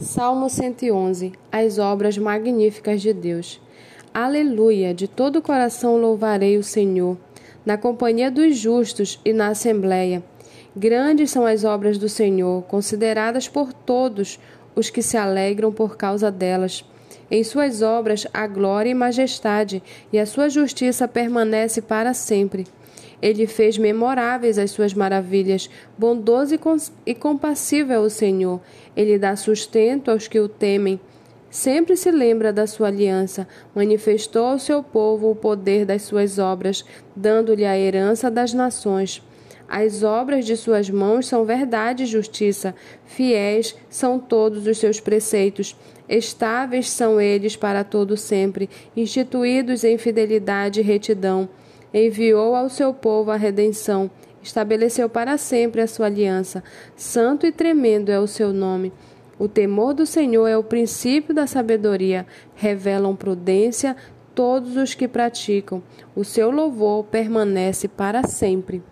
Salmo 111 As obras magníficas de Deus. Aleluia! De todo o coração louvarei o Senhor, na companhia dos justos e na assembleia. Grandes são as obras do Senhor, consideradas por todos os que se alegram por causa delas. Em suas obras há glória e majestade, e a sua justiça permanece para sempre. Ele fez memoráveis as suas maravilhas. Bondoso e compassivo é o Senhor. Ele dá sustento aos que o temem. Sempre se lembra da sua aliança. Manifestou ao seu povo o poder das suas obras, dando-lhe a herança das nações. As obras de suas mãos são verdade e justiça. Fiéis são todos os seus preceitos. Estáveis são eles para todo sempre, instituídos em fidelidade e retidão enviou ao seu povo a redenção, estabeleceu para sempre a sua aliança. Santo e tremendo é o seu nome. O temor do Senhor é o princípio da sabedoria, revelam prudência todos os que praticam. O seu louvor permanece para sempre.